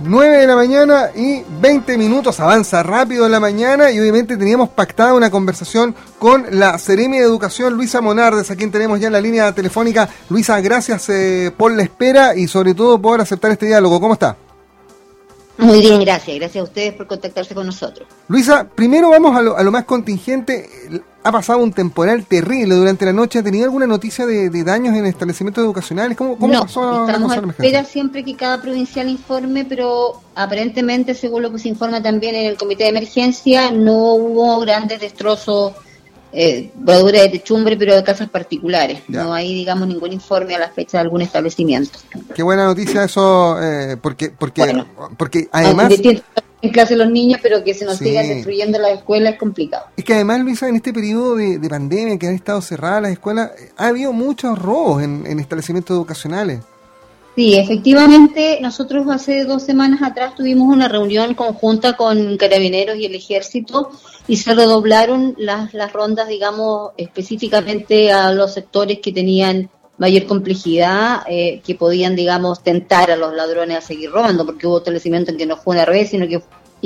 9 de la mañana y 20 minutos, avanza rápido en la mañana y obviamente teníamos pactada una conversación con la Seremi de Educación, Luisa Monardes, a quien tenemos ya en la línea telefónica. Luisa, gracias eh, por la espera y sobre todo por aceptar este diálogo. ¿Cómo está? Muy bien, gracias. Gracias a ustedes por contactarse con nosotros. Luisa, primero vamos a lo, más contingente. Ha pasado un temporal terrible durante la noche. ¿Ha tenido alguna noticia de, daños en establecimientos educacionales? ¿Cómo, cómo no, pasó estamos a espera siempre que cada provincial informe, pero aparentemente, según lo que se informa también en el comité de emergencia, no hubo grandes destrozos eh, de techumbre, pero de casas particulares. No hay, digamos, ningún informe a la fecha de algún establecimiento. Qué buena noticia eso, eh, porque, porque, porque además... En clase los niños, pero que se nos sigan destruyendo las escuelas es complicado. Es que además, Luisa, en este periodo de, pandemia que han estado cerradas las escuelas, ha habido muchos robos en establecimientos educacionales. Sí, efectivamente, nosotros hace dos semanas atrás tuvimos una reunión conjunta con carabineros y el ejército y se redoblaron las, las rondas, digamos, específicamente a los sectores que tenían mayor complejidad, eh, que podían, digamos, tentar a los ladrones a seguir robando, porque hubo establecimientos en que no fue una vez, sino que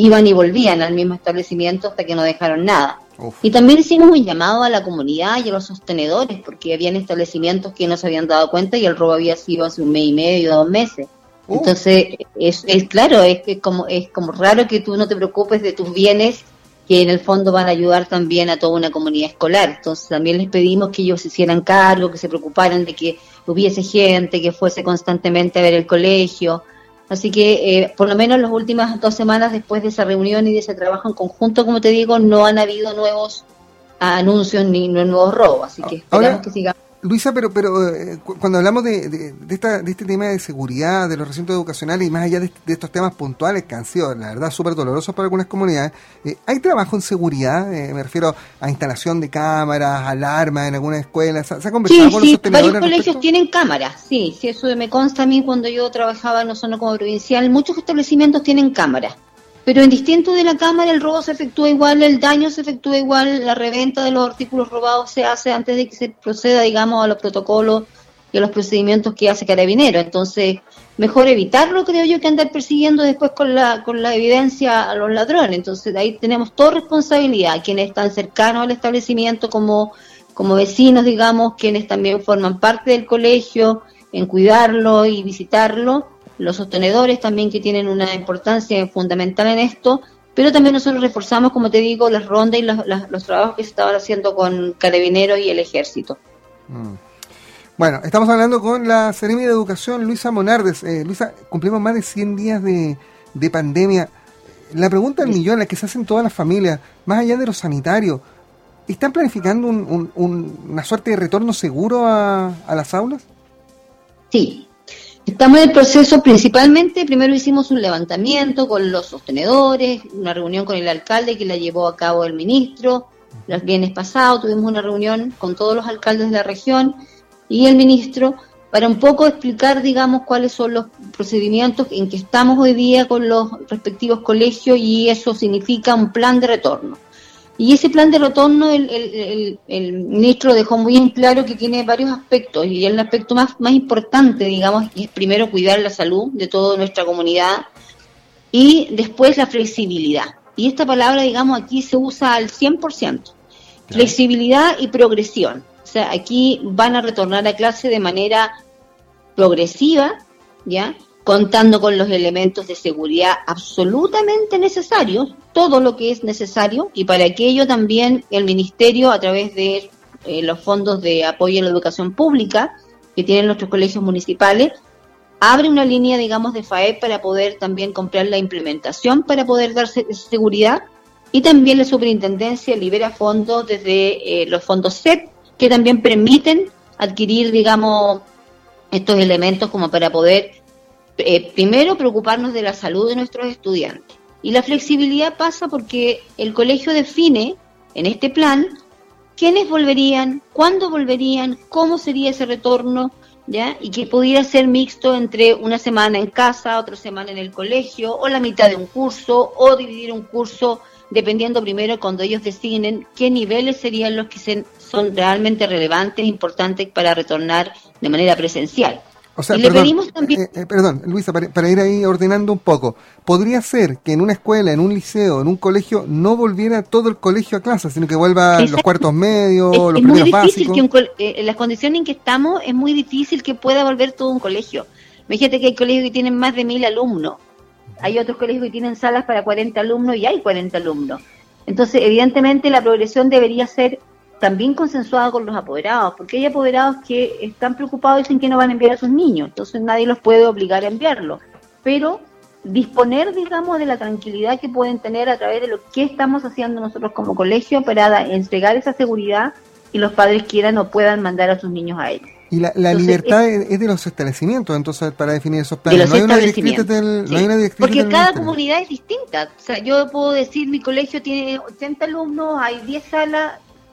iban y volvían al mismo establecimiento hasta que no dejaron nada. Y también hicimos un llamado a la comunidad y a los sostenedores, porque habían establecimientos que no se habían dado cuenta y el robo había sido hace un mes y medio, dos meses. Entonces, es, es claro, es que como, es como raro que tú no te preocupes de tus bienes que en el fondo van a ayudar también a toda una comunidad escolar. Entonces también les pedimos que ellos se hicieran cargo, que se preocuparan de que hubiese gente, que fuese constantemente a ver el colegio, Así que eh, por lo menos las últimas dos semanas después de esa reunión y de ese trabajo en conjunto, como te digo, no han habido nuevos anuncios ni nuevos robos. Así que esperamos que sigamos Luisa, pero pero eh, cuando hablamos de, de, esta, de este tema de seguridad, de los recintos educacionales y más allá de, estos temas puntuales que han sido, la verdad, súper dolorosos para algunas comunidades, eh, ¿hay trabajo en seguridad? Eh, me refiero a instalación de cámaras, alarmas en algunas escuelas. ¿Se ha conversado con los sí, Varios colegios tienen cámaras, sí, sí, eso me consta a mí cuando yo trabajaba en zona como provincial. Muchos establecimientos tienen cámaras. Pero en distinto de la cámara, el robo se efectúa igual, el daño se efectúa igual, la reventa de los artículos robados se hace antes de que se proceda, digamos, a los protocolos y a los procedimientos que hace Carabinero. Entonces, mejor evitarlo, creo yo, que andar persiguiendo después con la, con la evidencia a los ladrones. Entonces, ahí tenemos toda responsabilidad, quienes están cercanos al establecimiento como, como vecinos, digamos, quienes también forman parte del colegio, en cuidarlo y visitarlo los sostenedores también que tienen una importancia fundamental en esto, pero también nosotros reforzamos, como te digo, las rondas y los, trabajos que se estaban haciendo con carabineros y el ejército. Mm. Bueno, estamos hablando con la Seremi de Educación, Luisa Monardes. Eh, Luisa, cumplimos más de 100 días de, pandemia. La pregunta del millón, la que se hacen todas las familias, más allá de lo sanitario, ¿están planificando una suerte de retorno seguro a las aulas? Sí, Estamos en el proceso principalmente, primero hicimos un levantamiento con los sostenedores, una reunión con el alcalde que la llevó a cabo el ministro. Los viernes pasados tuvimos una reunión con todos los alcaldes de la región y el ministro para un poco explicar, digamos, cuáles son los procedimientos en que estamos hoy día con los respectivos colegios y eso significa un plan de retorno. Y ese plan de retorno, el, ministro dejó muy en claro que tiene varios aspectos, y el aspecto más, más importante, digamos, es primero cuidar la salud de toda nuestra comunidad, y después la flexibilidad. Y esta palabra, digamos, aquí se usa al 100%. Flexibilidad y progresión. O sea, aquí van a retornar a clase de manera progresiva, ¿ya? Contando con los elementos de seguridad absolutamente necesarios, todo lo que es necesario, y para aquello también el Ministerio, a través de eh, los fondos de apoyo a la educación pública que tienen nuestros colegios municipales, abre una línea, digamos, de FAE para poder también comprar la implementación, para poder darse seguridad, y también la superintendencia libera fondos desde eh, los fondos SET, que también permiten adquirir, digamos, estos elementos como para poder eh, primero preocuparnos de la salud de nuestros estudiantes. Y la flexibilidad pasa porque el colegio define en este plan quiénes volverían, cuándo volverían, cómo sería ese retorno, ¿ya? Y que pudiera ser mixto entre una semana en casa, otra semana en el colegio, o la mitad de un curso, o dividir un curso, dependiendo primero cuando ellos deciden qué niveles serían los que son realmente relevantes, importantes para retornar de manera presencial. O sea, perdón, también... Eh, eh, perdón, Luisa, para, ir ahí ordenando un poco, ¿podría ser que en una escuela, en un liceo, en un colegio, no volviera todo el colegio a clase, sino que vuelva los cuartos medios, los es primeros muy difícil Que en las condiciones en que estamos, es muy difícil que pueda volver todo un colegio. Fíjate que hay colegios que tienen más de mil alumnos, hay otros colegios que tienen salas para 40 alumnos y hay 40 alumnos. Entonces, evidentemente, la progresión debería ser también consensuada con los apoderados, porque hay apoderados que están preocupados y dicen que no van a enviar a sus niños, entonces nadie los puede obligar a enviarlo. Pero disponer, digamos, de la tranquilidad que pueden tener a través de lo que estamos haciendo nosotros como colegio para entregar esa seguridad y los padres quieran o puedan mandar a sus niños a ellos. Y la, libertad es, de los establecimientos, entonces, para definir esos planes. no, hay una directriz del, Porque cada comunidad es distinta. O sea, yo puedo decir, mi colegio tiene 80 alumnos, hay 10 salas,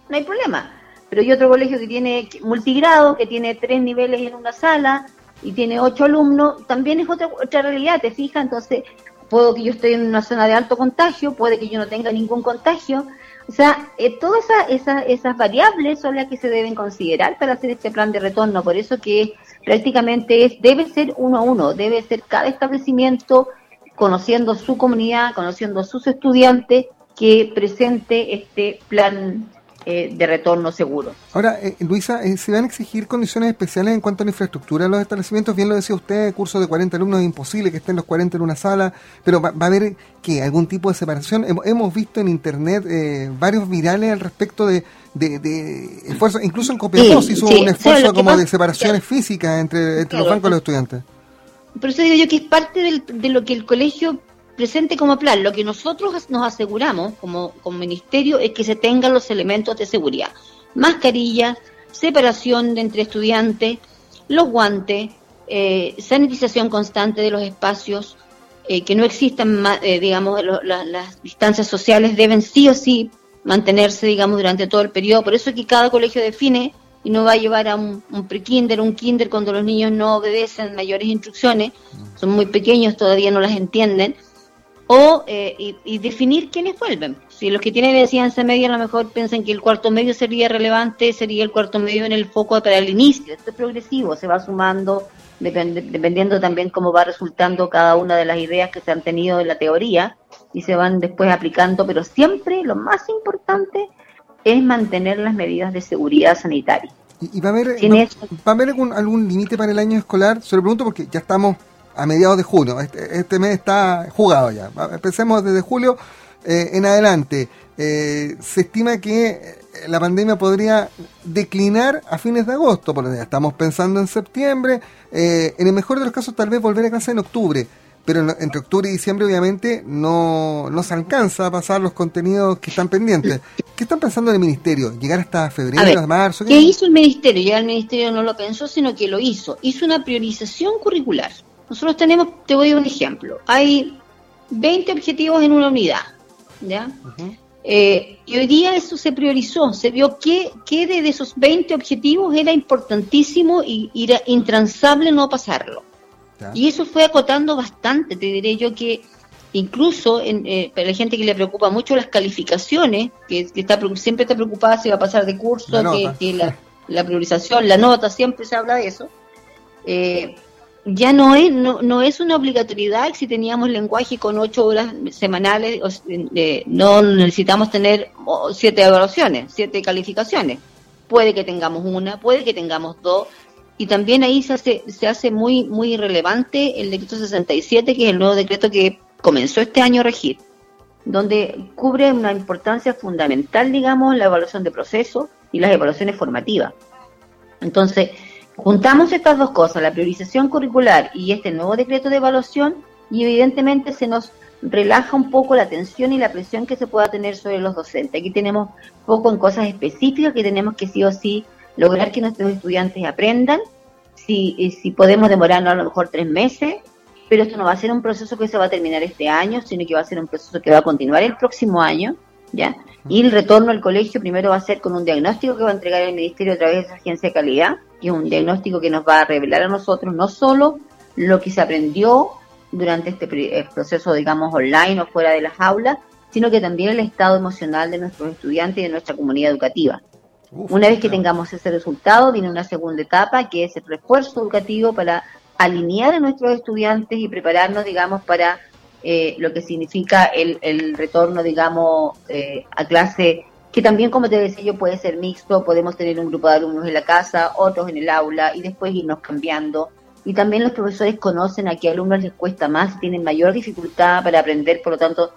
no hay problema. Pero hay otro colegio que tiene multigrado, que tiene tres niveles en una sala y tiene ocho alumnos, también es otra, otra realidad, ¿te fijas? Entonces, puedo que yo esté en una zona de alto contagio, puede que yo no tenga ningún contagio, o sea, eh, todas esa, esas variables son las que se deben considerar para hacer este plan de retorno. Por eso que prácticamente es, debe ser uno a uno, debe ser cada establecimiento conociendo su comunidad, conociendo sus estudiantes, que presente este plan eh, de retorno seguro. Ahora, eh, Luisa, eh, ¿se van a exigir condiciones especiales en cuanto a la infraestructura de los establecimientos? Bien lo decía usted, curso de 40 alumnos es imposible que estén los 40 en una sala, pero va, a haber que algún tipo de separación. Hemos visto en internet varios virales al respecto de, de, esfuerzos, incluso en Copiapó se hizo un esfuerzo como de separaciones físicas entre, entre los bancos y los estudiantes. Por eso digo yo que es parte de lo que el colegio presente como plan. Lo que nosotros nos aseguramos como, como ministerio es que se tengan los elementos de seguridad. Mascarillas, separación de entre estudiantes, los guantes, eh, sanitización constante de los espacios, eh, que no existan, eh, digamos, las distancias sociales deben sí o sí mantenerse, digamos, durante todo el periodo. Por eso es que cada colegio define y no va a llevar a un, un pre-kinder, un kinder cuando los niños no obedecen mayores instrucciones, son muy pequeños, todavía no las entienden o eh, y, definir quiénes vuelven. Si los que tienen enseñanza media a lo mejor piensan que el cuarto medio sería relevante, sería el cuarto medio en el foco para el inicio. Esto es progresivo, se va sumando dependiendo también cómo va resultando cada una de las ideas que se han tenido en la teoría y se van después aplicando, pero siempre lo más importante es mantener las medidas de seguridad sanitaria. ¿Y, va a haber, va, a haber algún, algún límite para el año escolar? Se lo pregunto porque ya estamos a mediados de junio. Este, este, mes está jugado ya. Empecemos desde julio eh, en adelante. Eh, se estima que eh, la pandemia podría declinar a fines de agosto, porque ya estamos pensando en septiembre. en el mejor de los casos, tal vez volver a casa en octubre. Pero entre octubre y diciembre, obviamente, no, no se alcanza a pasar los contenidos que están pendientes. ¿Qué están pensando en el ministerio? ¿Llegar hasta febrero, marzo? ¿Qué hizo el ministerio? Ya el ministerio no lo pensó, sino que lo hizo. Hizo una priorización curricular. Nosotros tenemos, te voy a dar un ejemplo, hay 20 objetivos en una unidad, ¿ya? Eh, y hoy día eso se priorizó, se vio que, que de, esos 20 objetivos era importantísimo y, era intransable no pasarlo. Y eso fue acotando bastante, te diré yo que incluso en, eh, para la gente que le preocupa mucho las calificaciones, que, está, siempre está preocupada si va a pasar de curso, que, la, la, priorización, la nota, siempre se habla de eso. Eh, ya no es, no, no es una obligatoriedad si teníamos lenguaje con ocho horas semanales, no necesitamos tener siete evaluaciones, siete calificaciones. Puede que tengamos una, puede que tengamos dos, y también ahí se hace, se hace muy, muy relevante el decreto 67, que es el nuevo decreto que comenzó este año a regir, donde cubre una importancia fundamental, digamos, la evaluación de procesos y las evaluaciones formativas. Entonces, Juntamos estas dos cosas, la priorización curricular y este nuevo decreto de evaluación, y evidentemente se nos relaja un poco la tensión y la presión que se pueda tener sobre los docentes. Aquí tenemos poco en cosas específicas que tenemos que sí o sí lograr que nuestros estudiantes aprendan. Si, si podemos demorarnos a lo mejor tres meses, pero esto no va a ser un proceso que se va a terminar este año, sino que va a ser un proceso que va a continuar el próximo año, ¿ya? Y el retorno al colegio primero va a ser con un diagnóstico que va a entregar el Ministerio a través de esa agencia de calidad, y un diagnóstico que nos va a revelar a nosotros no solo lo que se aprendió durante este eh, proceso, digamos, online o fuera de las aulas, sino que también el estado emocional de nuestros estudiantes y de nuestra comunidad educativa. una vez que tengamos ese resultado, viene una segunda etapa, que es el refuerzo educativo para alinear a nuestros estudiantes y prepararnos, digamos, para eh, lo que significa el, el retorno, digamos, eh, a clase, que también, como te decía yo, puede ser mixto, podemos tener un grupo de alumnos en la casa, otros en el aula y después irnos cambiando. Y también los profesores conocen a qué alumnos les cuesta más, tienen mayor dificultad para aprender, por lo tanto,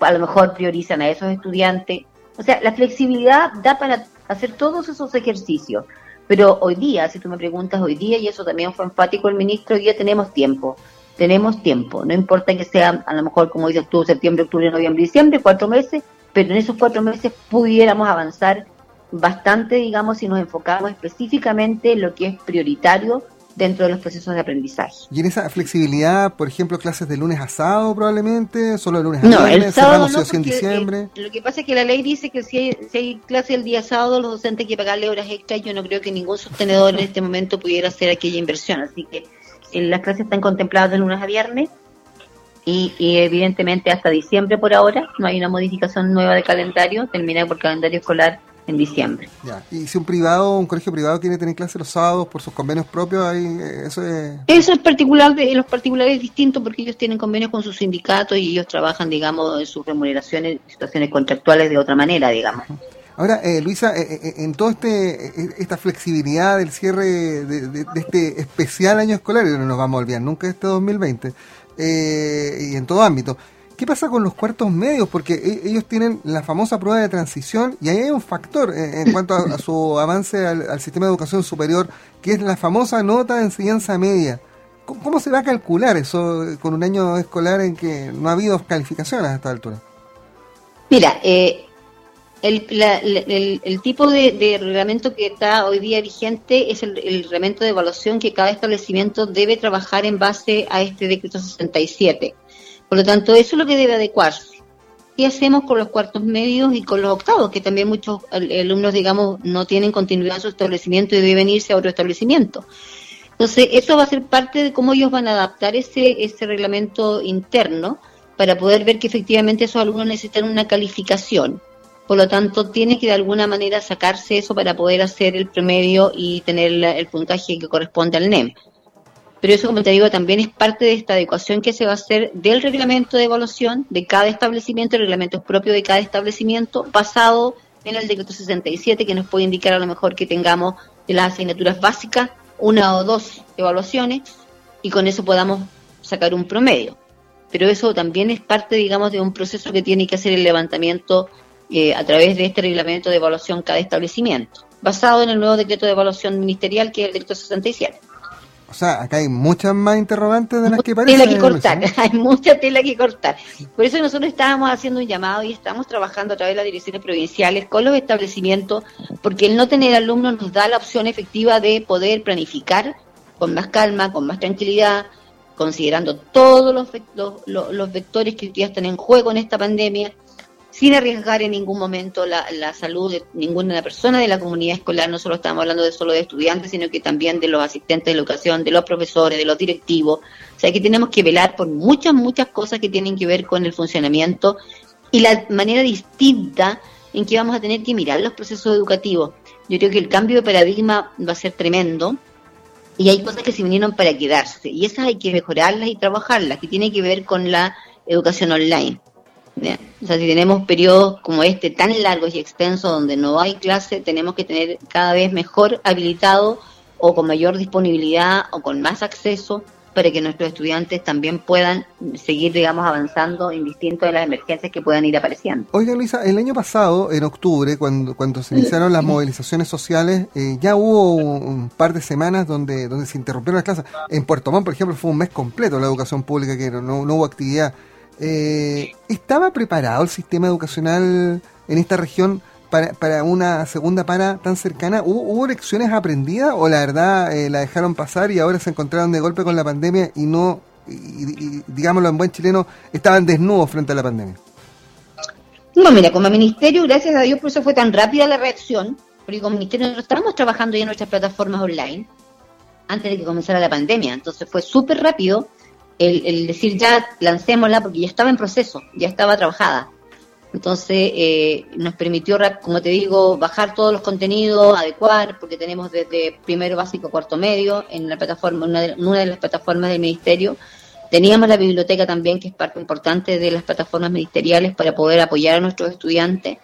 a lo mejor priorizan a esos estudiantes. O sea, la flexibilidad da para hacer todos esos ejercicios. Pero hoy día, si tú me preguntas hoy día, y eso también fue enfático el ministro, hoy día tenemos tiempo. Tenemos tiempo. No importa que sea, a lo mejor, como dices tú, septiembre, octubre, noviembre, diciembre, cuatro meses, pero en esos cuatro meses pudiéramos avanzar bastante, digamos, si nos enfocamos específicamente en lo que es prioritario dentro de los procesos de aprendizaje. ¿Y en esa flexibilidad, por ejemplo, clases de lunes a sábado probablemente? ¿Solo de lunes a no, el sábado no, en diciembre? lo que pasa es que la ley dice que si hay, si hay clase el día sábado, los docentes hay que pagarle horas extras. Yo no creo que ningún sostenedor en este momento pudiera hacer aquella inversión. Así que eh, las clases están contempladas de lunes a viernes. Y, y, evidentemente hasta diciembre por ahora no hay una modificación nueva de calendario, termina por calendario escolar en diciembre. Y si un privado, un colegio privado quiere tener clases los sábados por sus convenios propios, ahí, eh, eso es... Eso es particular, de los particulares es distinto porque ellos tienen convenios con sus sindicatos y ellos trabajan, digamos, en sus remuneraciones, situaciones contractuales de otra manera, digamos. Ahora, eh, Luisa, eh, en toda este, esta flexibilidad del cierre de, este especial año escolar, y no nos vamos a olvidar nunca de este 2020, y en todo ámbito, ¿Qué pasa con los cuartos medios? Porque e, ellos tienen la famosa prueba de transición y ahí hay un factor en, cuanto a, su avance al, sistema de educación superior, que es la famosa nota de enseñanza media. ¿Cómo, se va a calcular eso con un año escolar en que no ha habido calificaciones a esta altura? Mira, eh, el, tipo de, reglamento que está hoy día vigente es el, el, reglamento de evaluación que cada establecimiento debe trabajar en base a este decreto 67. Por lo tanto, eso es lo que debe adecuarse. ¿Qué hacemos con los cuartos medios y con los octavos? Que también muchos alumnos, digamos, no tienen continuidad en su establecimiento y deben irse a otro establecimiento. Entonces, eso va a ser parte de cómo ellos van a adaptar ese, ese reglamento interno para poder ver que efectivamente esos alumnos necesitan una calificación. Por lo tanto, tiene que de alguna manera sacarse eso para poder hacer el promedio y tener el puntaje que corresponde al NEM pero eso, como te digo, también es parte de esta adecuación que se va a hacer del reglamento de evaluación de cada establecimiento, el reglamento es propio de cada establecimiento, basado en el decreto 67, que nos puede indicar a lo mejor que tengamos de las asignaturas básicas una o dos evaluaciones y con eso podamos sacar un promedio. Pero eso también es parte, digamos, de un proceso que tiene que hacer el levantamiento eh, a través de este reglamento de evaluación cada establecimiento, basado en el nuevo decreto de evaluación ministerial que es el decreto 67. O sea, acá hay muchas más interrogantes de las que parecen. Tela que cortar, hay mucha tela que cortar. Por eso nosotros estábamos haciendo un llamado y estamos trabajando a través de las direcciones provinciales con los establecimientos, porque el no tener alumnos nos da la opción efectiva de poder planificar con más calma, con más tranquilidad, considerando todos los, los, los vectores que ya están en juego en esta pandemia sin arriesgar en ningún momento la, salud de ninguna persona de la comunidad escolar. No solo estamos hablando de solo de estudiantes, sino que también de los asistentes de educación, de los profesores, de los directivos. O sea que tenemos que velar por muchas, muchas cosas que tienen que ver con el funcionamiento y la manera distinta en que vamos a tener que mirar los procesos educativos. Yo creo que el cambio de paradigma va a ser tremendo y hay cosas que se vinieron para quedarse y esas hay que mejorarlas y trabajarlas, que tiene que ver con la educación online. O sea, si tenemos periodos como este tan largos y extensos donde no hay clase, tenemos que tener cada vez mejor habilitado o con mayor disponibilidad o con más acceso para que nuestros estudiantes también puedan seguir, digamos, avanzando indistinto de las emergencias que puedan ir apareciendo. Oiga, Luisa, el año pasado, en octubre, cuando, cuando se iniciaron las movilizaciones sociales, eh, ya hubo un, par de semanas donde, donde se interrumpieron las clases. En Puerto Montt, por ejemplo, fue un mes completo la educación pública, que no, no hubo actividad. Eh, ¿Estaba preparado el sistema educacional en esta región para, para una segunda para tan cercana? ¿Hubo, lecciones aprendidas o la verdad eh, la dejaron pasar y ahora se encontraron de golpe con la pandemia y no, digámoslo en buen chileno, estaban desnudos frente a la pandemia? No, mira, como ministerio, gracias a Dios, por eso fue tan rápida la reacción, porque como ministerio nosotros estábamos trabajando ya en nuestras plataformas online antes de que comenzara la pandemia, entonces fue súper rápido el, decir ya lancémosla porque ya estaba en proceso, ya estaba trabajada. Entonces, eh, nos permitió, como te digo, bajar todos los contenidos, adecuar, porque tenemos desde primero básico cuarto medio en la plataforma, una de las plataformas del ministerio. Teníamos la biblioteca también, que es parte importante de las plataformas ministeriales para poder apoyar a nuestros estudiantes.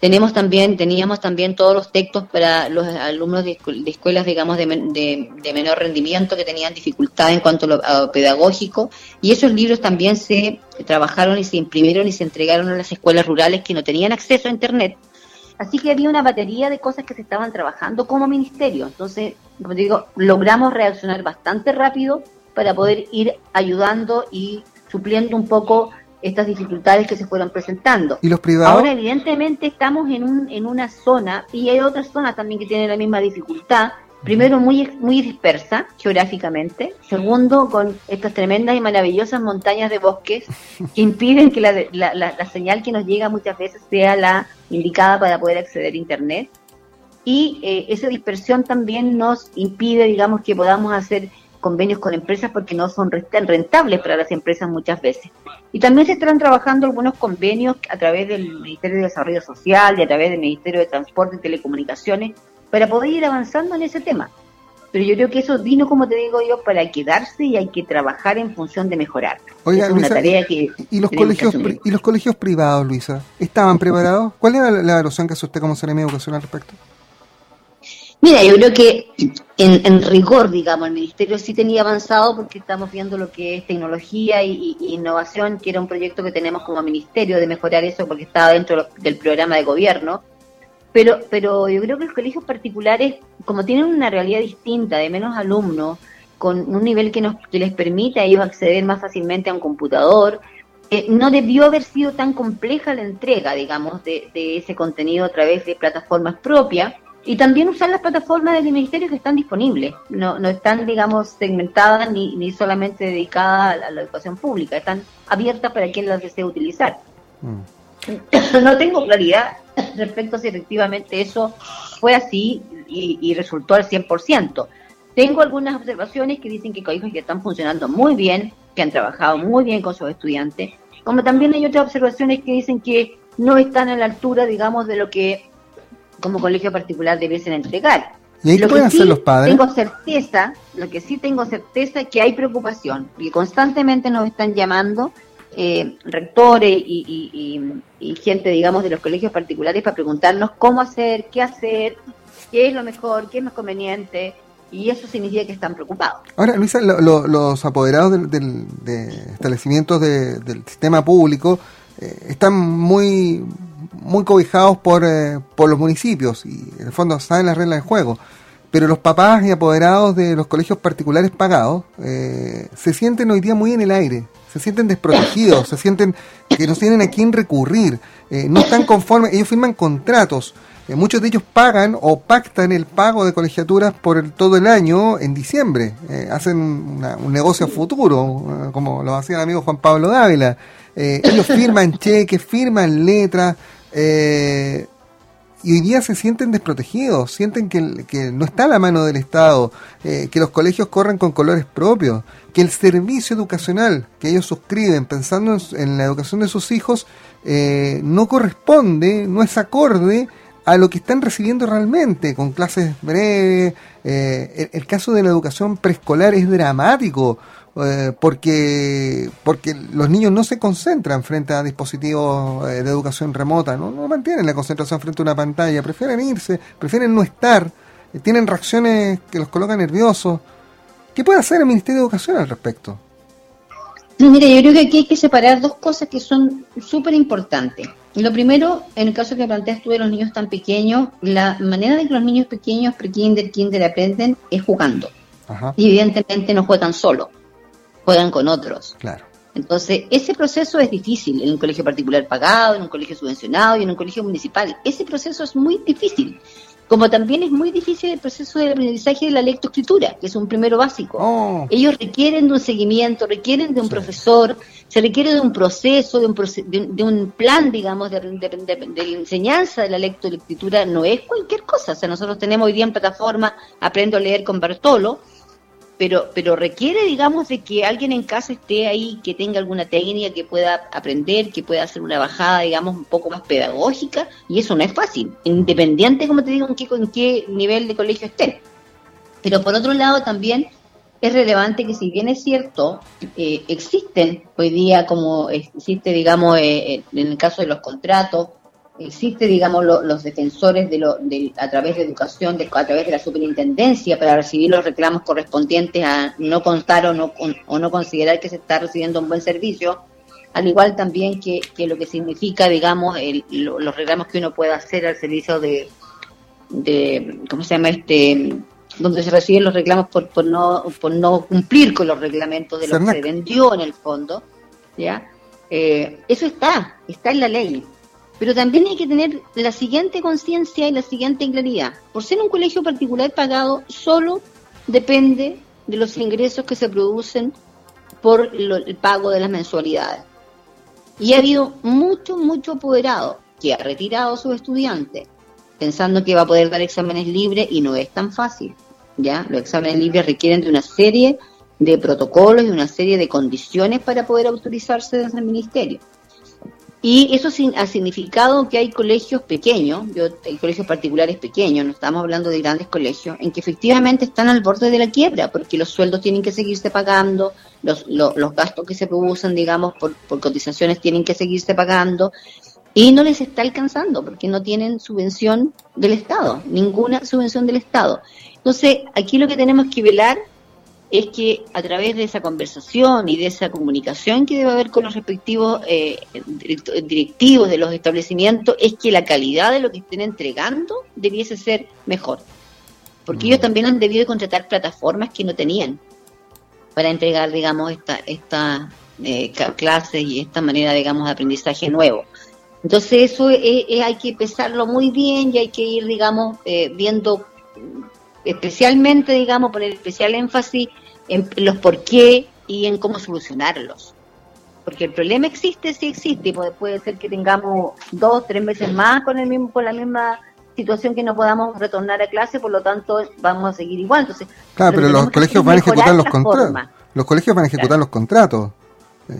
Tenemos también, teníamos también todos los textos para los alumnos de, escuelas, digamos, de, menor rendimiento que tenían dificultad en cuanto a lo pedagógico. Y esos libros también se trabajaron y se imprimieron y se entregaron a las escuelas rurales que no tenían acceso a Internet. Así que había una batería de cosas que se estaban trabajando como ministerio. Entonces, como digo, logramos reaccionar bastante rápido para poder ir ayudando y supliendo un poco estas dificultades que se fueron presentando. ¿Y los privados? Ahora, evidentemente, estamos en, un, en una zona, y hay otras zonas también que tienen la misma dificultad. Primero, muy, muy dispersa geográficamente. Segundo, con estas tremendas y maravillosas montañas de bosques que impiden que la, la, la, señal que nos llega muchas veces sea la indicada para poder acceder a Internet. Y eh, esa dispersión también nos impide, digamos, que podamos hacer convenios con empresas porque no son rentables para las empresas muchas veces. Y también se están trabajando algunos convenios a través del Ministerio de Desarrollo Social y a través del Ministerio de Transporte y Telecomunicaciones para poder ir avanzando en ese tema. Pero yo creo que eso vino, como te digo yo, para quedarse y hay que trabajar en función de mejorar. Oiga, es una tarea que ¿y los colegios y los colegios privados, Luisa, estaban preparados? ¿Cuál era la evaluación que hace usted como de Educación al respecto? Mira, yo creo que en, rigor, digamos, el Ministerio sí tenía avanzado porque estamos viendo lo que es tecnología y, innovación, que era un proyecto que tenemos como Ministerio de mejorar eso porque estaba dentro del programa de gobierno. Pero, pero yo creo que los colegios particulares, como tienen una realidad distinta, de menos alumnos, con un nivel que, nos, que les permite a ellos acceder más fácilmente a un computador, eh, no debió haber sido tan compleja la entrega, digamos, de, de ese contenido a través de plataformas propias y también usar las plataformas del ministerio que están disponibles. No, no están, digamos, segmentadas ni, ni solamente dedicadas a la educación pública, están abiertas para quien las desee utilizar. Mm. No tengo claridad respecto a si efectivamente eso fue así y, y resultó al 100%. Tengo algunas observaciones que dicen que colegios que están funcionando muy bien, que han trabajado muy bien con sus estudiantes, como también hay otras observaciones que dicen que no están a la altura, digamos, de lo que como colegio particular debiesen entregar. ¿Y ahí lo pueden hacer los padres? Tengo certeza, lo que sí tengo certeza es que hay preocupación, y constantemente nos están llamando eh, rectores y, gente, digamos, de los colegios particulares para preguntarnos cómo hacer, qué hacer, qué es lo mejor, qué es más conveniente, y eso significa que están preocupados. Ahora, Luisa, los apoderados del, de establecimientos del sistema público eh, están muy muy cobijados por, eh, por los municipios y en el fondo saben las reglas del juego. Pero los papás y apoderados de los colegios particulares pagados eh, se sienten hoy día muy en el aire, se sienten desprotegidos, se sienten que no tienen a quién recurrir, no están conformes, ellos firman contratos, muchos de ellos pagan o pactan el pago de colegiaturas por el, todo el año en diciembre, hacen un negocio futuro, como lo hacía el amigo Juan Pablo Dávila. Ellos firman cheques, firman letras, eh, y hoy día se sienten desprotegidos, sienten que, no está a la mano del Estado, eh, que los colegios corren con colores propios, que el servicio educacional que ellos suscriben pensando en, la educación de sus hijos eh, no corresponde, no es acorde a lo que están recibiendo realmente, con clases breves. el, caso de la educación preescolar es dramático. Eh, porque, porque los niños no se concentran frente a dispositivos eh, de educación remota, ¿no? mantienen la concentración frente a una pantalla, prefieren irse, prefieren no estar, eh, tienen reacciones que los colocan nerviosos. ¿Qué puede hacer el Ministerio de Educación al respecto? Mire, yo creo que aquí hay que separar dos cosas que son súper importantes. Lo primero, en el caso que planteas tú de los niños tan pequeños, la manera de que los niños pequeños, pre-kinder, kinder, aprenden es jugando. Y evidentemente no juegan solo juegan con otros. Claro. Entonces, ese proceso es difícil en un colegio particular pagado, en un colegio subvencionado y en un colegio municipal. Ese proceso es muy difícil. Como también es muy difícil el proceso de aprendizaje de la lectoescritura, que es un primero básico. Oh. Ellos requieren de un seguimiento, requieren de un profesor, se requiere de un proceso, de un, de un plan, digamos, de, de, enseñanza de la lectoescritura. No es cualquier cosa. O sea, nosotros tenemos hoy día en plataforma Aprendo a leer con Bartolo, pero, pero requiere, digamos, de que alguien en casa esté ahí, que tenga alguna técnica, que pueda aprender, que pueda hacer una bajada, digamos, un poco más pedagógica, y eso no es fácil, independiente, como te digo, en qué, en qué nivel de colegio esté. Pero por otro lado también es relevante que si bien es cierto, eh, existen hoy día, como existe, digamos, eh, en el caso de los contratos, existe, digamos, los defensores de, lo, de, a través de educación, de, a través de la superintendencia para recibir los reclamos correspondientes a no contar o no, o no considerar que se está recibiendo un buen servicio, al igual también que, que lo que significa, digamos, el, los reclamos que uno pueda hacer al servicio de, de ¿cómo se llama? este donde se reciben los reclamos por, por, no, por no cumplir con los reglamentos de lo que se vendió en el fondo, ¿ya? Eh, eso está, está en la ley. Pero también hay que tener la siguiente conciencia y la siguiente claridad. Por ser un colegio particular pagado, solo depende de los ingresos que se producen por el pago de las mensualidades. Y ha habido mucho, mucho apoderado que ha retirado a sus estudiantes pensando que va a poder dar exámenes libres y no es tan fácil. ¿ya? Los exámenes libres requieren de una serie de protocolos y una serie de condiciones para poder autorizarse desde el ministerio. Y eso ha significado que hay colegios pequeños, yo, hay colegios particulares pequeños, no estamos hablando de grandes colegios, en que efectivamente están al borde de la quiebra, porque los sueldos tienen que seguirse pagando, los, los, gastos que se producen, digamos, por, por cotizaciones tienen que seguirse pagando, y no les está alcanzando, porque no tienen subvención del Estado, ninguna subvención del Estado. Entonces, aquí lo que tenemos que velar es que a través de esa conversación y de esa comunicación que debe haber con los respectivos eh, directivos de los establecimientos, es que la calidad de lo que estén entregando debiese ser mejor. Porque ellos mm. también han debido contratar plataformas que no tenían para entregar, digamos, esta, esta eh, clases y esta manera, digamos, de aprendizaje nuevo. Entonces eso hay que pesarlo muy bien y hay que ir, digamos, eh, viendo especialmente, digamos, poner especial énfasis en los por qué y en cómo solucionarlos. Porque el problema existe, sí existe, y puede, ser que tengamos dos, tres meses más con, el mismo, con la misma situación que no podamos retornar a clase, por lo tanto vamos a seguir igual. Entonces, claro, pero los colegios van a ejecutar los contratos. Los colegios van a ejecutar los contratos.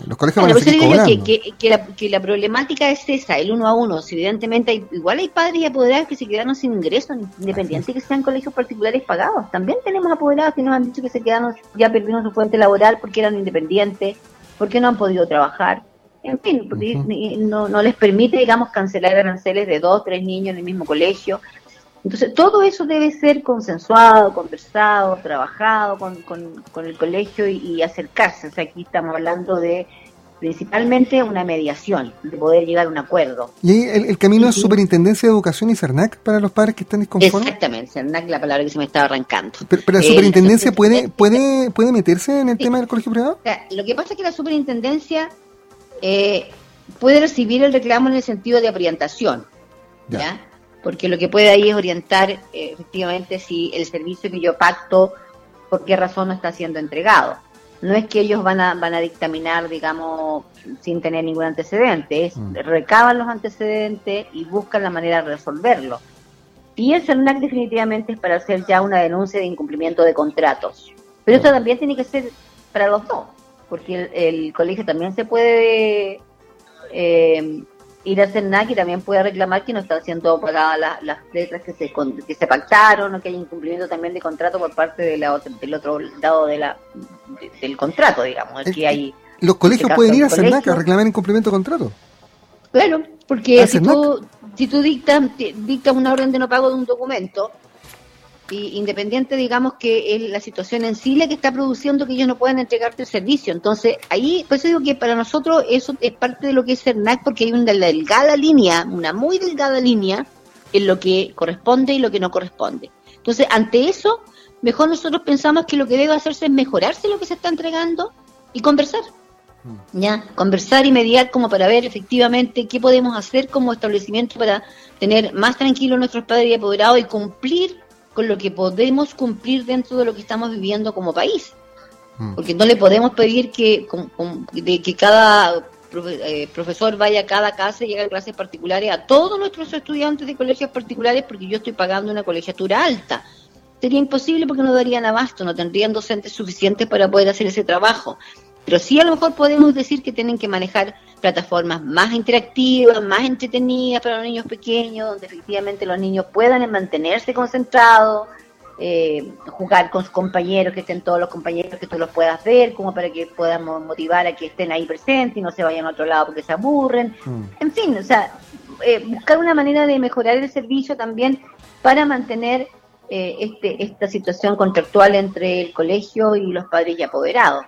Los colegios van a seguir que, que, la, que, la, problemática es esa, el uno a uno. Si evidentemente hay, igual hay padres y apoderados que se quedaron sin ingresos, independiente que sean colegios particulares pagados. También tenemos apoderados que nos han dicho que se quedaron, ya perdieron su fuente laboral porque eran independientes, porque no han podido trabajar. En fin, no, no les permite, digamos, cancelar aranceles de dos, tres niños en el mismo colegio. Entonces, todo eso debe ser consensuado, conversado, trabajado con, con, el colegio y, acercarse. O sea, aquí estamos hablando de principalmente una mediación, de poder llegar a un acuerdo. ¿Y el, camino es Superintendencia de Educación y CERNAC para los padres que están disconformes? Exactamente, CERNAC es la palabra que se me estaba arrancando. Pero, la eh, Superintendencia puede, puede, puede meterse en el tema del colegio privado? lo que pasa es que la Superintendencia eh, puede recibir el reclamo en el sentido de orientación. ¿ya? Porque lo que puede ahí es orientar eh, efectivamente si el servicio que yo pacto, por qué razón no está siendo entregado. No es que ellos van a, van a dictaminar, digamos, sin tener ningún antecedente, es mm. recaban los antecedentes y buscan la manera de resolverlo. Y el CERNAC definitivamente es para hacer ya una denuncia de incumplimiento de contratos. Pero eso también tiene que ser para los dos, porque el, colegio también se puede eh, ir a CERNAC y también puede reclamar que no están siendo pagadas las, letras que se, que se pactaron o que hay incumplimiento también de contrato por parte de la del otro lado de la, del contrato, digamos. que hay, ¿Los colegios pueden ir a CERNAC a reclamar incumplimiento de contrato? Claro, porque si tú, si tú dictas, dictas una orden de no pago de un documento, y independiente, digamos, que es la situación en sí la que está produciendo que ellos no puedan entregarte el servicio. Entonces, ahí, pues digo que para nosotros eso es parte de lo que es CERNAC, porque hay una delgada línea, una muy delgada línea, en lo que corresponde y lo que no corresponde. Entonces, ante eso, mejor nosotros pensamos que lo que debe hacerse es mejorarse lo que se está entregando y conversar. Mm. ¿Ya? Conversar y mediar como para ver efectivamente qué podemos hacer como establecimiento para tener más tranquilos nuestros padres y apoderados y cumplir con lo que podemos cumplir dentro de lo que estamos viviendo como país. Mm. Porque no le podemos pedir que, de que cada eh, profesor vaya a cada casa y haga clases particulares a todos nuestros estudiantes de colegios particulares porque yo estoy pagando una colegiatura alta. sería imposible porque no darían abasto, no tendrían docentes suficientes para poder hacer ese trabajo. Pero sí a lo mejor podemos decir que tienen que manejar plataformas más interactivas, más entretenidas para los niños pequeños, donde efectivamente los niños puedan mantenerse concentrados, eh, jugar con sus compañeros, que estén todos los compañeros, que tú los puedas ver, como para que podamos motivar a que estén ahí presentes y no se vayan a otro lado porque se aburren. Mm. En fin, o sea, eh, buscar una manera de mejorar el servicio también para mantener eh, este, esta situación contractual entre el colegio y los padres y apoderados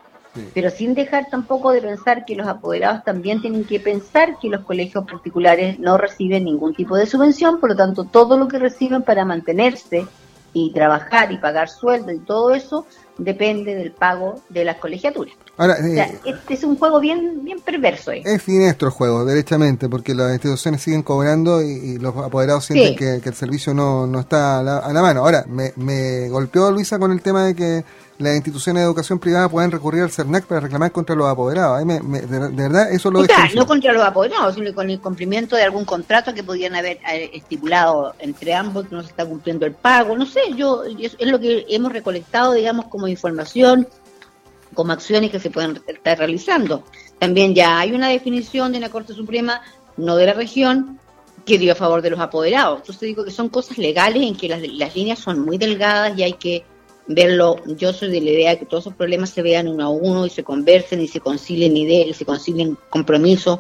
pero sin dejar tampoco de pensar que los apoderados también tienen que pensar que los colegios particulares no reciben ningún tipo de subvención, por lo tanto todo lo que reciben para mantenerse y trabajar y pagar sueldo y todo eso depende del pago de las colegiaturas. Ahora, eh, este es un juego bien bien perverso. Es siniestro el juego, derechamente, porque las instituciones siguen cobrando y, los apoderados sienten que, el servicio no, no está a la, a la mano. Ahora, me, me golpeó Luisa con el tema de que las instituciones de educación privada pueden recurrir al CERNAC para reclamar contra los apoderados. de, verdad, eso lo Claro, no contra los apoderados, sino con el cumplimiento de algún contrato que podían haber eh, estipulado entre ambos que no se está cumpliendo el pago. No sé, yo es, lo que hemos recolectado, digamos, como información, como acciones que se pueden estar realizando. También ya hay una definición de la Corte Suprema, no de la región, que dio a favor de los apoderados. Entonces digo que son cosas legales en que las, las líneas son muy delgadas y hay que verlo, yo soy de la idea de que todos esos problemas se vean uno a uno y se conversen y se concilien ideas y se concilien compromisos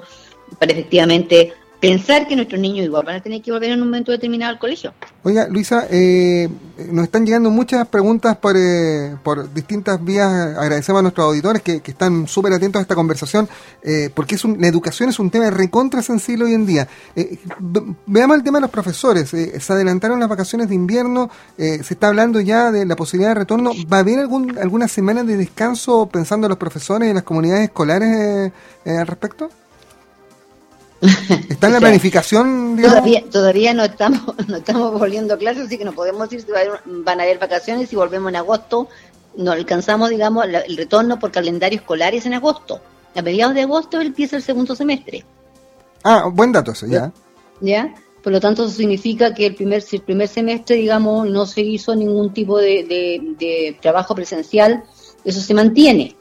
para efectivamente pensar que nuestros niños igual van a tener que volver en un momento determinado al colegio. Oiga, Luisa, eh, nos están llegando muchas preguntas por, eh, por distintas vías. Agradecemos a nuestros auditores que, están súper atentos a esta conversación, eh, porque es la educación es un tema recontra sensible hoy en día. veamos el tema de los profesores. se adelantaron las vacaciones de invierno, se está hablando ya de la posibilidad de retorno. ¿Va a haber algún, alguna semana de descanso pensando en los profesores y en las comunidades escolares al respecto? ¿Está en la planificación? Todavía, todavía no estamos no estamos volviendo a clases, así que no podemos decir si van a haber vacaciones y volvemos en agosto. No alcanzamos, digamos, el retorno por calendario escolar es en agosto. A mediados de agosto empieza el segundo semestre. Ah, buen dato eso, ya. ¿Ya? Por lo tanto, eso significa que el primer, el primer semestre, digamos, no se hizo ningún tipo de, de trabajo presencial, eso se mantiene.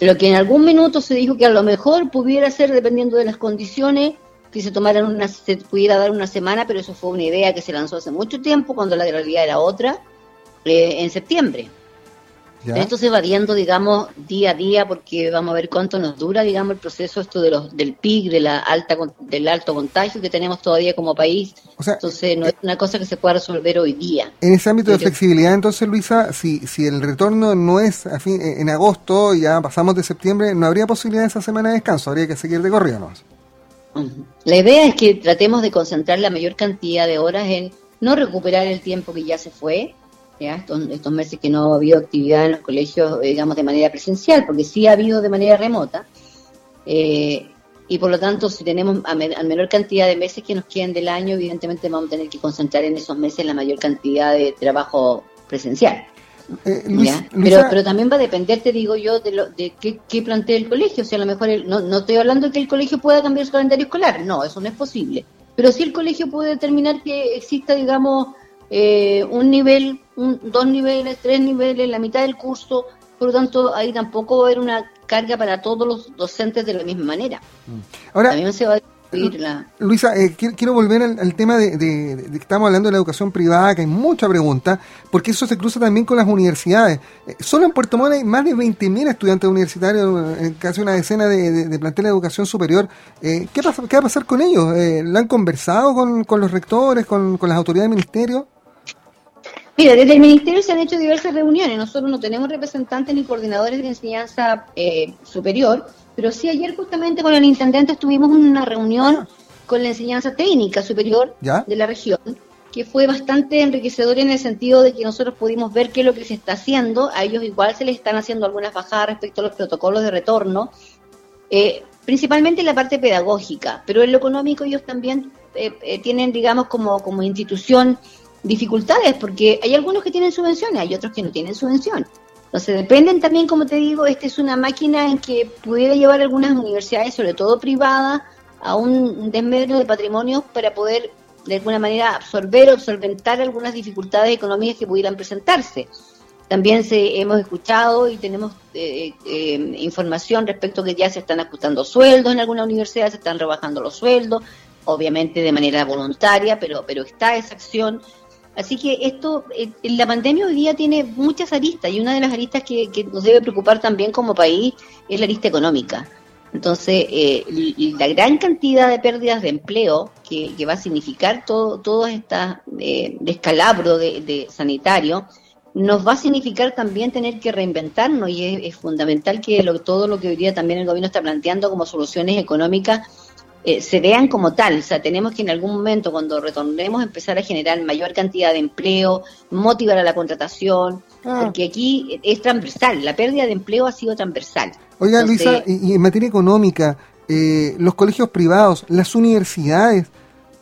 Lo que en algún minuto se dijo que a lo mejor pudiera ser, dependiendo de las condiciones, que se tomaran una, se pudiera dar una semana, pero eso fue una idea que se lanzó hace mucho tiempo, cuando la realidad era otra, eh, en septiembre. Esto se va viendo, digamos, día a día, porque vamos a ver cuánto nos dura, digamos, el proceso esto de los, del PIC, de la alta, del alto contagio que tenemos todavía como país. entonces, no es una cosa que se pueda resolver hoy día. En ese ámbito de flexibilidad, entonces, Luisa, si, si el retorno no es a fin, en agosto, ya pasamos de septiembre, ¿no habría posibilidad de esa semana de descanso? Habría que seguir de corrido, La idea es que tratemos de concentrar la mayor cantidad de horas en no recuperar el tiempo que ya se fue, estos, meses que no ha habido actividad en los colegios, eh, digamos, de manera presencial, porque sí ha habido de manera remota. Eh, y por lo tanto, si tenemos a, menor cantidad de meses que nos queden del año, evidentemente vamos a tener que concentrar en esos meses la mayor cantidad de trabajo presencial. Eh, pero, pero también va a depender, te digo yo, de, lo, de qué, qué plantea el colegio. O sea, a lo mejor no, no estoy hablando de que el colegio pueda cambiar su calendario escolar, no, eso no es posible. Pero sí el colegio puede determinar que exista, digamos, eh, un nivel, dos niveles, tres niveles, la mitad del curso, por lo tanto ahí tampoco va a haber una carga para todos los docentes de la misma manera. Mm. Ahora, También se va a la... Luisa, eh, quiero, volver al, tema de, que estamos hablando de la educación privada, que hay mucha pregunta, porque eso se cruza también con las universidades. Eh, solo en Puerto Montt hay más de 20.000 estudiantes universitarios, casi una decena de, de, plantel de educación superior. ¿qué, pasa, ¿Qué va a pasar con ellos? ¿Lo han conversado con, con los rectores, con, con las autoridades del ministerio? Mira, desde el Ministerio se han hecho diversas reuniones. Nosotros no tenemos representantes ni coordinadores de enseñanza eh, superior, pero sí ayer justamente con el intendente estuvimos en una reunión con la enseñanza técnica superior de la región, que fue bastante enriquecedor en el sentido de que nosotros pudimos ver qué es lo que se está haciendo. A ellos igual se les están haciendo algunas bajadas respecto a los protocolos de retorno, eh, principalmente en la parte pedagógica, pero en lo económico ellos también eh, tienen, digamos, como, como institución dificultades, porque hay algunos que tienen subvenciones, hay otros que no tienen subvención. Entonces dependen también, como te digo, esta es una máquina en que pudiera llevar algunas universidades, sobre todo privadas, a un desmedro de patrimonio para poder de alguna manera absorber o solventar algunas dificultades económicas que pudieran presentarse. También se, hemos escuchado y tenemos eh, eh, información respecto a que ya se están ajustando sueldos en algunas universidades, se están rebajando los sueldos, obviamente de manera voluntaria, pero, pero está esa acción. Así que esto, eh, la pandemia hoy día tiene muchas aristas y una de las aristas que, nos debe preocupar también como país es la arista económica. Entonces, la gran cantidad de pérdidas de empleo que, va a significar todo, todo este descalabro de, de sanitario, nos va a significar también tener que reinventarnos y es, fundamental que todo lo que hoy día también el gobierno está planteando como soluciones económicas eh, se vean como tal. O sea, tenemos que en algún momento, cuando retornemos, empezar a generar mayor cantidad de empleo, motivar a la contratación, ah. porque aquí es transversal, la pérdida de empleo ha sido transversal. Oiga, Luisa, y, en materia económica, eh, los colegios privados, las universidades,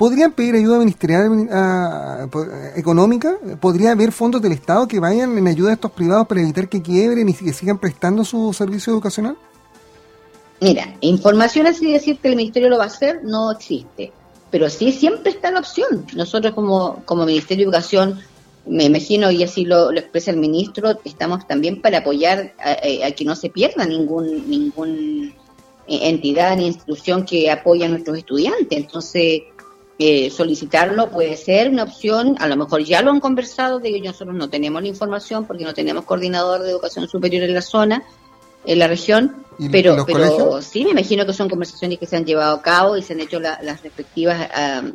¿Podrían pedir ayuda ministerial económica? ¿Podría haber fondos del Estado que vayan en ayuda a estos privados para evitar que quiebren y que sigan prestando su servicio educacional? Mira, información así decir que el Ministerio lo va a hacer no existe, pero sí siempre está la opción. Nosotros como, como Ministerio de Educación, me imagino, y así lo, expresa el ministro, estamos también para apoyar a, que no se pierda ningún, ningún eh, entidad ni institución que apoye a nuestros estudiantes. Entonces, solicitarlo puede ser una opción, a lo mejor ya lo han conversado, de ello nosotros no tenemos la información porque no tenemos coordinador de educación superior en la zona, en la región, pero, pero sí me imagino que son conversaciones que se han llevado a cabo y se han hecho las respectivas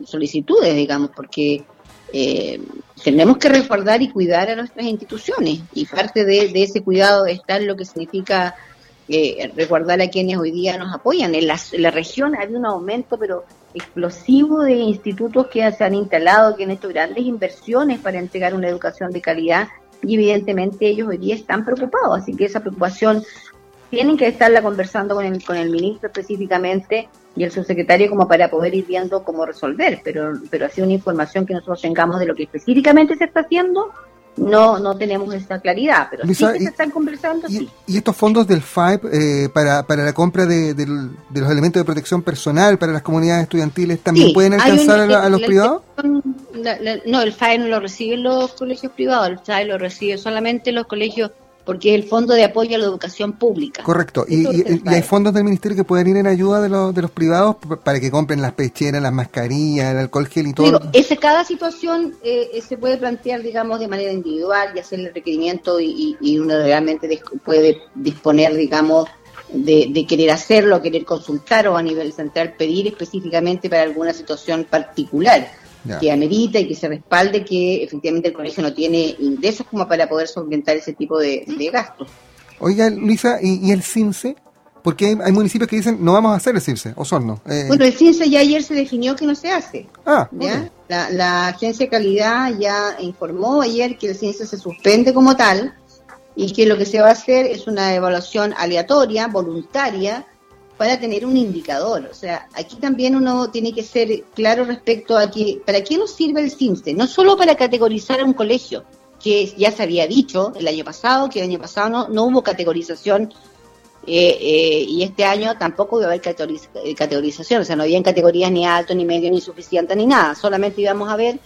solicitudes, digamos, porque eh, tenemos que resguardar y cuidar a nuestras instituciones y parte de, ese cuidado está en lo que significa eh, resguardar a quienes hoy día nos apoyan. En la, en la región había un aumento, pero explosivo de institutos que se han instalado, que han hecho grandes inversiones para entregar una educación de calidad y evidentemente ellos hoy día están preocupados, así que esa preocupación tienen que estarla conversando con el, con el ministro específicamente y el subsecretario como para poder ir viendo cómo resolver, pero, pero así una información que nosotros tengamos de lo que específicamente se está haciendo, no no tenemos esa claridad, pero sí se están conversando. Y, y, estos fondos del FAIP eh, para, para la compra de, los elementos de protección personal para las comunidades estudiantiles también pueden alcanzar a, los privados? no, el FAIP no lo reciben los colegios privados, el FAIP lo recibe solamente los colegios porque es el Fondo de Apoyo a la Educación Pública. Correcto. Y, hay fondos del Ministerio que pueden ir en ayuda de, los, de los privados para que compren las pecheras, las mascarillas, el alcohol gel y todo. Digo, ese, cada situación eh, se puede plantear, digamos, de manera individual y hacer el requerimiento y, uno realmente puede disponer, digamos, de, de, querer hacerlo, querer consultar o a nivel central pedir específicamente para alguna situación particular que amerita y que se respalde que efectivamente el colegio no tiene ingresos como para poder solventar ese tipo de, gastos. Oiga, Luisa, ¿y, el CINCE? Porque hay, municipios que dicen no vamos a hacer el CINCE, o son no. Eh, bueno, el CINCE ya ayer se definió que no se hace. Ah, la, la, agencia de calidad ya informó ayer que el CINCE se suspende como tal y que lo que se va a hacer es una evaluación aleatoria, voluntaria, para tener un indicador. O sea, aquí también uno tiene que ser claro respecto a que, ¿para qué nos sirve el CIMSE? No solo para categorizar a un colegio, que ya se había dicho el año pasado, que el año pasado no, hubo categorización eh, eh, y este año tampoco iba a haber eh, categorización, o sea, no habían categorías ni alto, ni medio, ni suficiente, ni nada, solamente íbamos a ver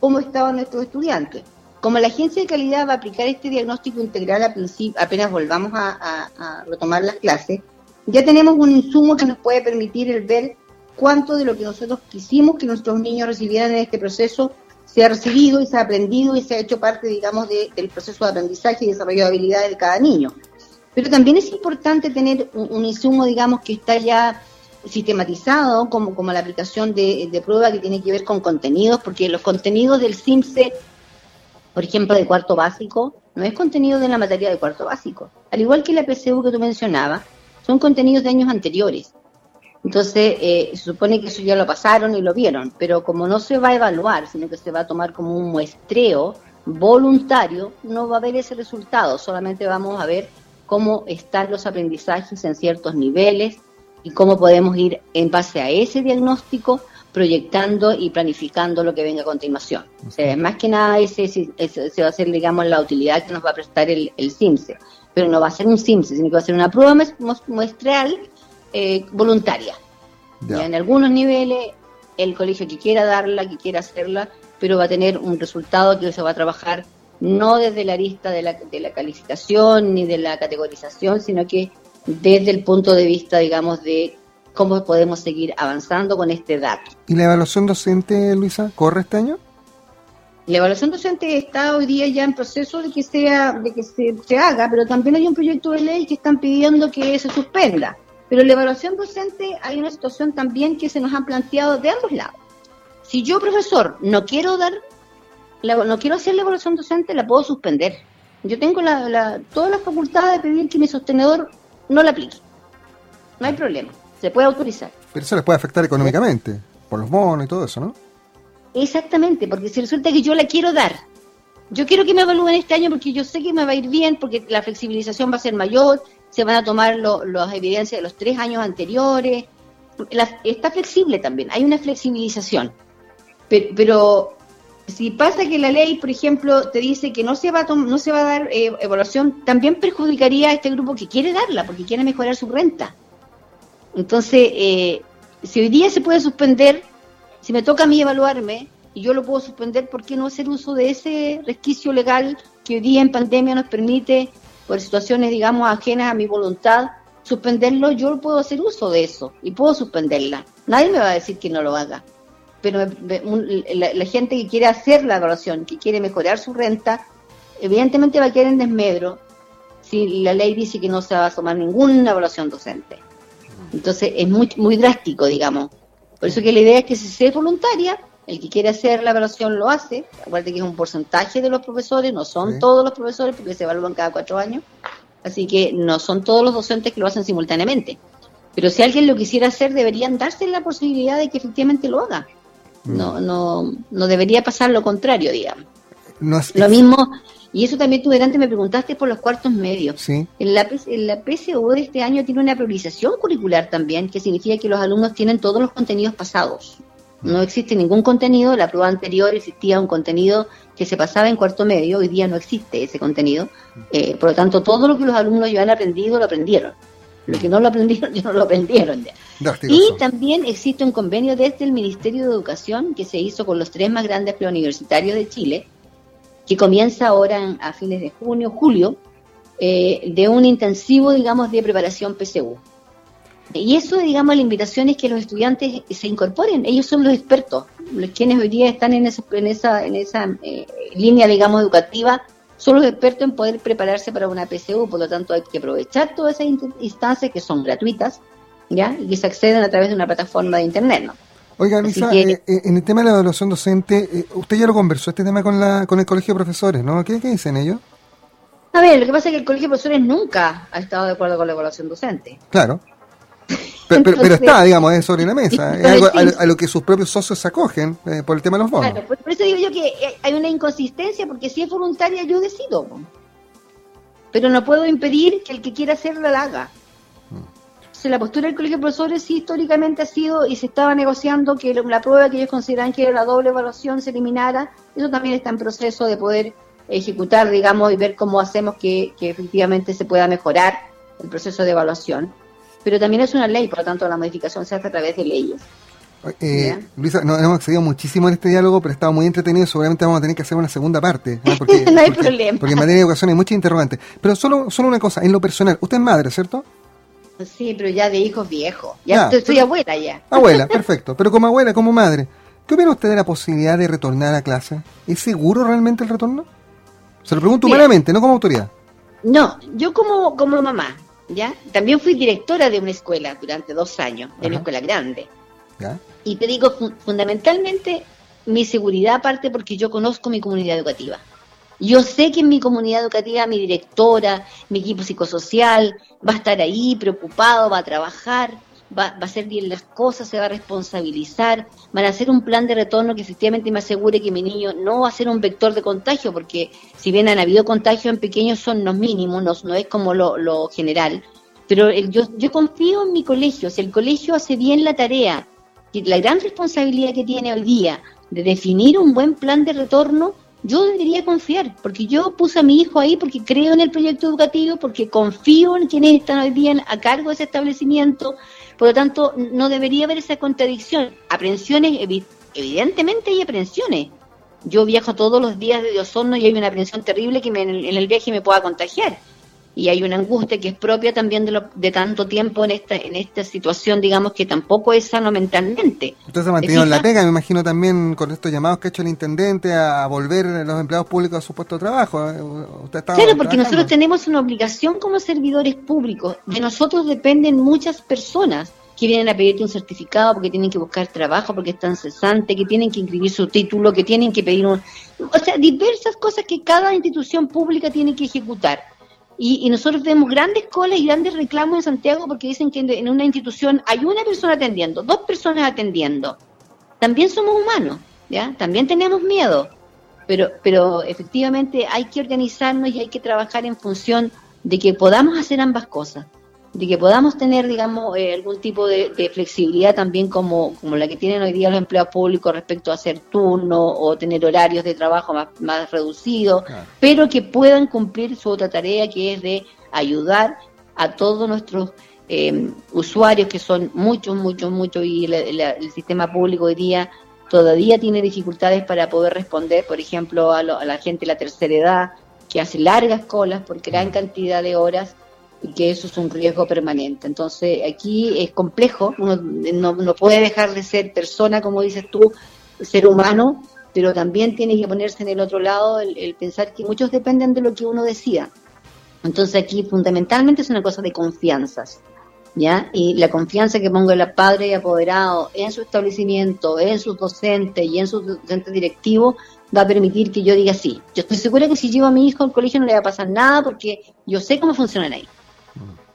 cómo estaban nuestros estudiantes. Como la agencia de calidad va a aplicar este diagnóstico integral a apenas volvamos a retomar las clases, ya tenemos un insumo que nos puede permitir el ver cuánto de lo que nosotros quisimos que nuestros niños recibieran en este proceso se ha recibido y se ha aprendido y se ha hecho parte, digamos, del proceso de aprendizaje y desarrollo de habilidades de cada niño. Pero también es importante tener un, insumo, digamos, que está ya sistematizado, como, como la aplicación de, de, prueba que tiene que ver con contenidos, porque los contenidos del CIMSE, por ejemplo, de cuarto básico, no es contenido de la materia de cuarto básico. Al igual que la PCU que tú mencionabas, son contenidos de años anteriores. Entonces, eh, se supone que eso ya lo pasaron y lo vieron, pero como no se va a evaluar, sino que se va a tomar como un muestreo voluntario, no va a haber ese resultado, solamente vamos a ver cómo están los aprendizajes en ciertos niveles y cómo podemos ir en base a ese diagnóstico proyectando y planificando lo que venga a continuación. O sea, más que nada ese, se va a hacer, digamos, la utilidad que nos va a prestar el, el CIMSE pero no va a ser un SIMS, sino que va a ser una prueba muestral eh, voluntaria. Ya. En algunos niveles el colegio que quiera darla, que quiera hacerla, pero va a tener un resultado que se va a trabajar no desde la arista de la, de la calificación ni de la categorización, sino que desde el punto de vista, digamos, de cómo podemos seguir avanzando con este dato. ¿Y la evaluación docente, Luisa, corre este año? La evaluación docente está hoy día ya en proceso de que sea, de que se, se haga, pero también hay un proyecto de ley que están pidiendo que se suspenda. Pero la evaluación docente hay una situación también que se nos han planteado de ambos lados. Si yo, profesor, no quiero dar, no quiero hacer la evaluación docente, la puedo suspender. Yo tengo la, la, todas las facultades de pedir que mi sostenedor no la aplique. No hay problema, se puede autorizar. Pero eso les puede afectar económicamente, por los bonos y todo eso, ¿no? Exactamente, porque si resulta que yo la quiero dar, yo quiero que me evalúen este año porque yo sé que me va a ir bien, porque la flexibilización va a ser mayor, se van a tomar las evidencias de los tres años anteriores. está flexible también, hay una flexibilización. Pero, si pasa que la ley, por ejemplo, te dice que no se va a, no se va a dar eh, evaluación, también perjudicaría a este grupo que quiere darla, porque quiere mejorar su renta. Entonces, eh, si hoy día se puede suspender, si me toca a mí evaluarme y yo lo puedo suspender, ¿por qué no hacer uso de ese resquicio legal que hoy día en pandemia nos permite, por situaciones, digamos, ajenas a mi voluntad, suspenderlo? Yo puedo hacer uso de eso y puedo suspenderla. Nadie me va a decir que no lo haga. Pero la, gente que quiere hacer la evaluación, que quiere mejorar su renta, evidentemente va a quedar en desmedro si la ley dice que no se va a tomar ninguna evaluación docente. Entonces es muy, muy drástico, digamos. Por eso que la idea es que si se es voluntaria, el que quiere hacer la evaluación lo hace. Acuérdate que es un porcentaje de los profesores, no son todos los profesores porque se evalúan cada cuatro años. Así que no son todos los docentes que lo hacen simultáneamente. Pero si alguien lo quisiera hacer, deberían darse la posibilidad de que efectivamente lo haga. No, mm. no, no debería pasar lo contrario, digamos. lo mismo, y eso también tú delante me preguntaste por los cuartos medios. Sí. En la, en la PSU de este año tiene una priorización curricular también, que significa que los alumnos tienen todos los contenidos pasados. No existe ningún contenido, la prueba anterior existía un contenido que se pasaba en cuarto medio, hoy día no existe ese contenido. Eh, por lo tanto, todo lo que los alumnos ya han aprendido, lo aprendieron. Lo que no lo aprendieron, ya no lo aprendieron. Y también existe un convenio desde el Ministerio de Educación que se hizo con los tres más grandes preuniversitarios de Chile, que comienza ahora a fines de junio, julio, eh, de un intensivo, digamos, de preparación PSU. Y eso, digamos, la invitación es que los estudiantes se incorporen, ellos son los expertos, los quienes hoy día están en esa, en esa, en esa eh, línea, digamos, educativa, son los expertos en poder prepararse para una PSU, por lo tanto hay que aprovechar todas esas instancias que son gratuitas, ¿ya? Y que se acceden a través de una plataforma de Internet, ¿no? Oiga, Luisa, eh, eh, en el tema de la evaluación docente, eh, usted ya lo conversó este tema con, la, con el colegio de profesores, ¿no? ¿Qué, dicen ellos? A ver, lo que pasa es que el colegio de profesores nunca ha estado de acuerdo con la evaluación docente. Claro. Pero, está, digamos, es sobre la mesa. Es algo a, lo que sus propios socios se acogen por el tema de los bonos. Claro, por, eso digo yo que hay una inconsistencia, porque si es voluntaria yo decido. Pero no puedo impedir que el que quiera hacerlo la haga la postura del Colegio de Profesores sí históricamente ha sido y se estaba negociando que la prueba que ellos consideran que era la doble evaluación se eliminara. Eso también está en proceso de poder ejecutar, digamos, y ver cómo hacemos que, efectivamente se pueda mejorar el proceso de evaluación. Pero también es una ley, por lo tanto la modificación se hace a través de leyes. Eh, Luisa, nos hemos excedido muchísimo en este diálogo, pero estaba muy entretenido. Seguramente vamos a tener que hacer una segunda parte. Porque, no hay problema. Porque en materia de educación hay muchas interrogantes. Pero solo, solo una cosa, en lo personal, usted es madre, ¿cierto? Sí, pero ya de hijos viejos. Ya, estoy, abuela ya. Abuela, perfecto. Pero como abuela, como madre, ¿qué opina usted de la posibilidad de retornar a clase? ¿Es seguro realmente el retorno? Se lo pregunto humanamente, no como autoridad. No, yo como, como mamá, ¿ya? También fui directora de una escuela durante dos años, de una escuela grande. ¿Ya? Y te digo, fundamentalmente, mi seguridad parte porque yo conozco mi comunidad educativa. Yo sé que en mi comunidad educativa mi directora, mi equipo psicosocial va a estar ahí preocupado, va a trabajar, va, a hacer bien las cosas, se va a responsabilizar, van a hacer un plan de retorno que efectivamente me asegure que mi niño no va a ser un vector de contagio, porque si bien han habido contagios en pequeños son los mínimos, no, es como lo, general. Pero yo, yo confío en mi colegio, si el colegio hace bien la tarea, la gran responsabilidad que tiene hoy día de definir un buen plan de retorno, yo debería confiar, porque yo puse a mi hijo ahí porque creo en el proyecto educativo, porque confío en quienes están hoy día a cargo de ese establecimiento, Por lo tanto, no debería haber esa contradicción. Aprensiones, evidentemente hay aprensiones. Yo viajo todos los días de Osorno y hay una aprensión terrible que en el viaje me pueda contagiar y hay una angustia que es propia también de, lo, de tanto tiempo en esta en esta situación, digamos, que tampoco es sano mentalmente. Usted se ha mantenido en la pega, me imagino también con estos llamados que ha hecho el intendente a volver los empleados públicos a su puesto de trabajo. ¿eh? Usted claro, porque nosotros tenemos una obligación como servidores públicos. De nosotros dependen muchas personas que vienen a pedirte un certificado porque tienen que buscar trabajo, porque están cesantes, que tienen que inscribir su título, que tienen que pedir un... O sea, diversas cosas que cada institución pública tiene que ejecutar. Y, nosotros vemos grandes colas y grandes reclamos en Santiago porque dicen que en, una institución hay una persona atendiendo, dos personas atendiendo. También somos humanos, ¿ya? También tenemos miedo, pero, pero efectivamente hay que organizarnos y hay que trabajar en función de que podamos hacer ambas cosas de que podamos tener, digamos, eh, algún tipo de, flexibilidad también como, como la que tienen hoy día los empleados públicos respecto a hacer turno o tener horarios de trabajo más, más reducidos, pero que puedan cumplir su otra tarea que es de ayudar a todos nuestros eh, usuarios, que son muchos, muchos, muchos, y el sistema público hoy día todavía tiene dificultades para poder responder, por ejemplo, a, a la gente de la tercera edad, que hace largas colas por gran cantidad de horas y que eso es un riesgo permanente. Entonces aquí es complejo, uno no, puede dejar de ser persona, como dices tú, ser humano, pero también tiene que ponerse en el otro lado el, pensar que muchos dependen de lo que uno decida. Entonces aquí fundamentalmente es una cosa de confianzas. ¿Ya? Y la confianza que pongo en la padre y apoderado en su establecimiento, en sus docentes y en sus docentes directivos va a permitir que yo diga sí. Yo estoy segura que si llevo a mi hijo al colegio no le va a pasar nada porque yo sé cómo funcionan ahí.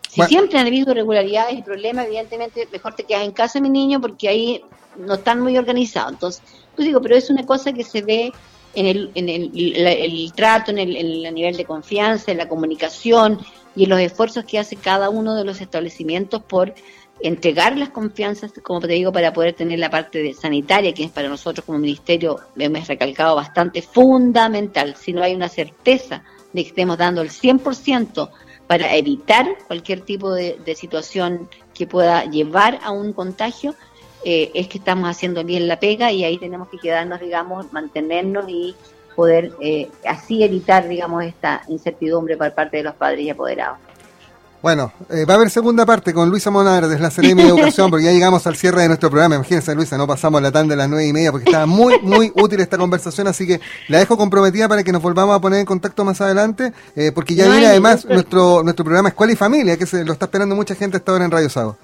Si siempre han habido irregularidades y problemas, evidentemente mejor te quedas en casa, mi niño, porque ahí no están muy organizados. Entonces, pues digo, pero es una cosa que se ve en el, en el, trato, en el, a nivel de confianza, en la comunicación y en los esfuerzos que hace cada uno de los establecimientos por entregar las confianzas, como te digo, para poder tener la parte de sanitaria, que es para nosotros como ministerio, hemos recalcado bastante fundamental. Si no hay una certeza de que estemos dando el 100% para evitar cualquier tipo de, situación que pueda llevar a un contagio, eh, es que estamos haciendo bien la pega y ahí tenemos que quedarnos, digamos, mantenernos y poder eh, así evitar, digamos, esta incertidumbre por parte de los padres y apoderados. Bueno, eh, va a haber segunda parte con Luisa Monardes, la Seremi de Educación, porque ya llegamos al cierre de nuestro programa. Imagínense, Luisa, no pasamos la tanda de las nueve y media porque estaba muy, muy útil esta conversación, así que la dejo comprometida para que nos volvamos a poner en contacto más adelante, eh, porque ya viene además nuestro nuestro programa Escuela y Familia, que se lo está esperando mucha gente hasta ahora en Radio Sago.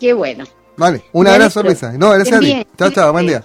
Qué bueno. Vale, un abrazo, Luisa. No, gracias a ti. Chao, chao, buen día.